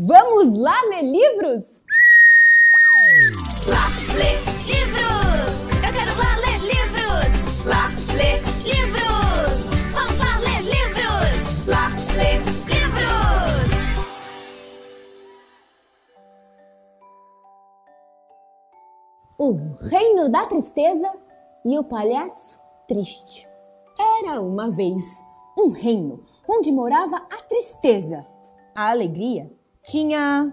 Vamos lá ler livros? Lá ler livros! Eu quero lá ler livros! Lá ler livros! Vamos lá ler livros! Lá ler livros! O Reino da Tristeza e o Palhaço Triste. Era uma vez um reino onde morava a tristeza. A alegria tinha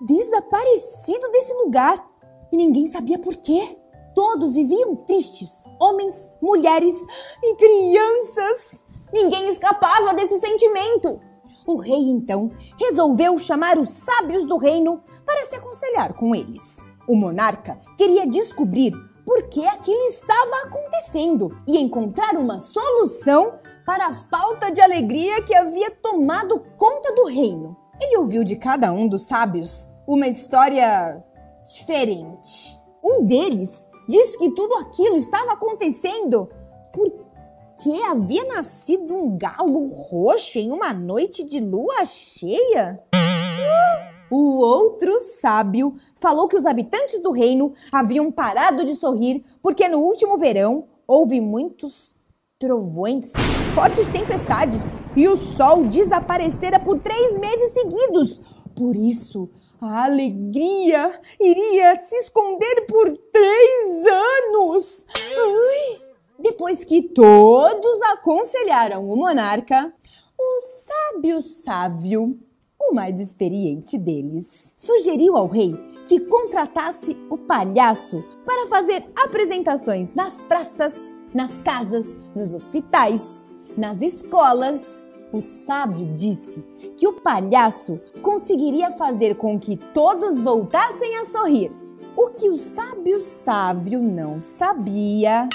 desaparecido desse lugar e ninguém sabia por quê. Todos viviam tristes, homens, mulheres e crianças. Ninguém escapava desse sentimento. O rei então resolveu chamar os sábios do reino para se aconselhar com eles. O monarca queria descobrir por que aquilo estava acontecendo e encontrar uma solução para a falta de alegria que havia tomado conta do reino. Ele ouviu de cada um dos sábios uma história diferente. Um deles disse que tudo aquilo estava acontecendo porque havia nascido um galo roxo em uma noite de lua cheia. O outro sábio falou que os habitantes do reino haviam parado de sorrir porque no último verão houve muitos trovões, fortes tempestades e o sol desaparecera por três meses seguidos. Por isso, a alegria iria se esconder por três anos. Ai. Depois que todos aconselharam o monarca, o sábio sábio, o mais experiente deles, sugeriu ao rei que contratasse o palhaço para fazer apresentações nas praças, nas casas, nos hospitais, nas escolas. O sábio disse que o palhaço conseguiria fazer com que todos voltassem a sorrir. O que o sábio sábio não sabia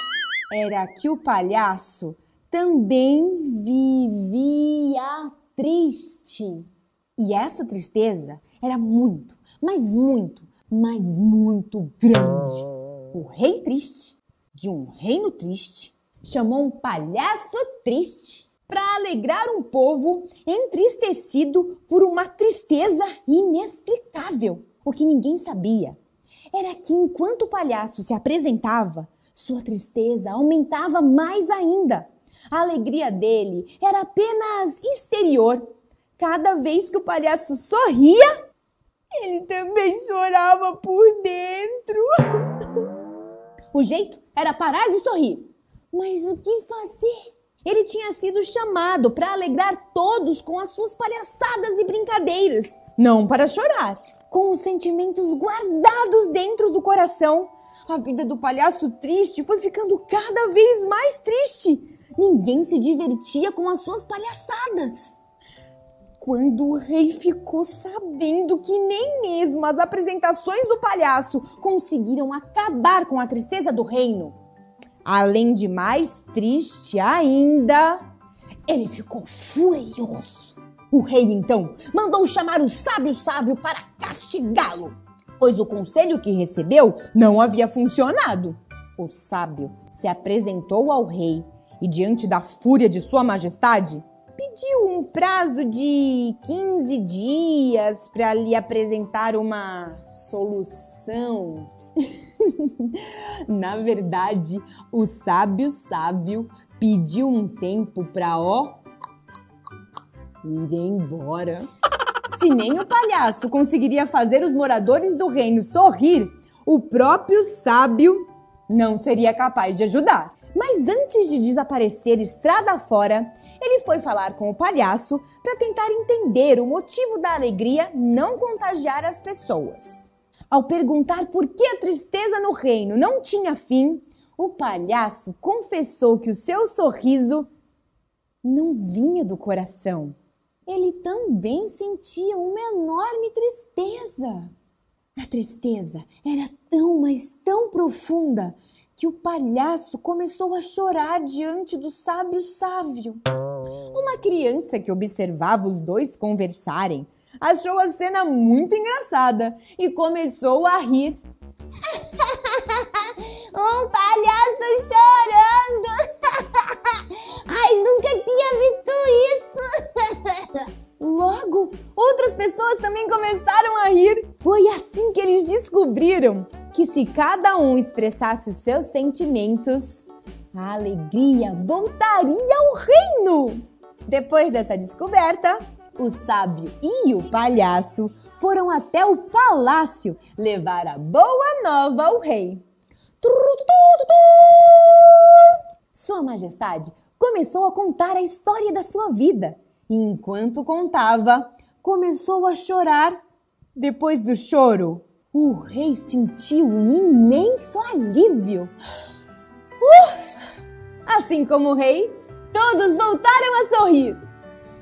era que o palhaço também vivia triste. E essa tristeza era muito, mas muito, mas muito grande. O rei triste, de um reino triste, chamou um palhaço triste para alegrar um povo entristecido por uma tristeza inexplicável. O que ninguém sabia era que enquanto o palhaço se apresentava, sua tristeza aumentava mais ainda. A alegria dele era apenas exterior. Cada vez que o palhaço sorria, ele também chorava por dentro. o jeito era parar de sorrir. Mas o que fazer? Ele tinha sido chamado para alegrar todos com as suas palhaçadas e brincadeiras, não para chorar. Com os sentimentos guardados dentro do coração, a vida do palhaço triste foi ficando cada vez mais triste. Ninguém se divertia com as suas palhaçadas. Quando o rei ficou sabendo que nem mesmo as apresentações do palhaço conseguiram acabar com a tristeza do reino, além de mais triste ainda, ele ficou furioso. O rei então mandou chamar o sábio sábio para castigá-lo, pois o conselho que recebeu não havia funcionado. O sábio se apresentou ao rei e, diante da fúria de Sua Majestade, pediu um prazo de 15 dias para lhe apresentar uma solução. Na verdade, o sábio sábio pediu um tempo para ó ir embora. Se nem o palhaço conseguiria fazer os moradores do reino sorrir, o próprio sábio não seria capaz de ajudar. Mas antes de desaparecer estrada fora, ele foi falar com o palhaço para tentar entender o motivo da alegria não contagiar as pessoas. Ao perguntar por que a tristeza no reino não tinha fim, o palhaço confessou que o seu sorriso não vinha do coração. Ele também sentia uma enorme tristeza. A tristeza era tão, mas tão profunda que o palhaço começou a chorar diante do sábio sábio. Uma criança que observava os dois conversarem achou a cena muito engraçada e começou a rir. um palhaço chorando! Ai, nunca tinha visto isso! Logo, outras pessoas também começaram a rir. Foi assim que eles descobriram que se cada um expressasse os seus sentimentos, a alegria voltaria ao reino. Depois dessa descoberta, o sábio e o palhaço foram até o palácio levar a boa nova ao rei. Sua Majestade começou a contar a história da sua vida. E enquanto contava, começou a chorar. Depois do choro, o rei sentiu um imenso alívio. Ufa! Assim como o rei, todos voltaram a sorrir.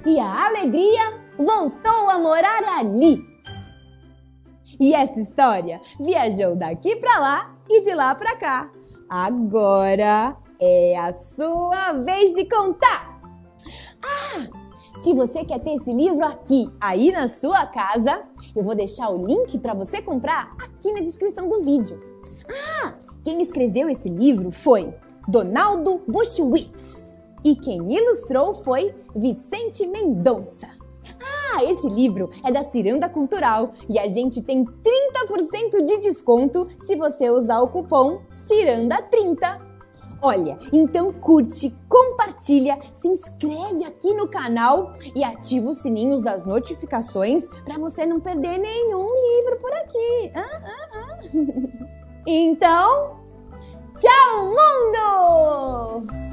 E a alegria voltou a morar ali. E essa história viajou daqui para lá e de lá para cá. Agora é a sua vez de contar. Ah, se você quer ter esse livro aqui, aí na sua casa, eu vou deixar o link para você comprar aqui na descrição do vídeo. Ah, quem escreveu esse livro foi Donaldo Bushwitz e quem ilustrou foi Vicente Mendonça. Ah, esse livro é da Ciranda Cultural e a gente tem 30% de desconto se você usar o cupom CIRANDA30. Olha, então curte, compartilha, se inscreve aqui no canal e ativa os sininhos das notificações para você não perder nenhum livro por aqui. Ah, ah, ah. Então, 叫梦的。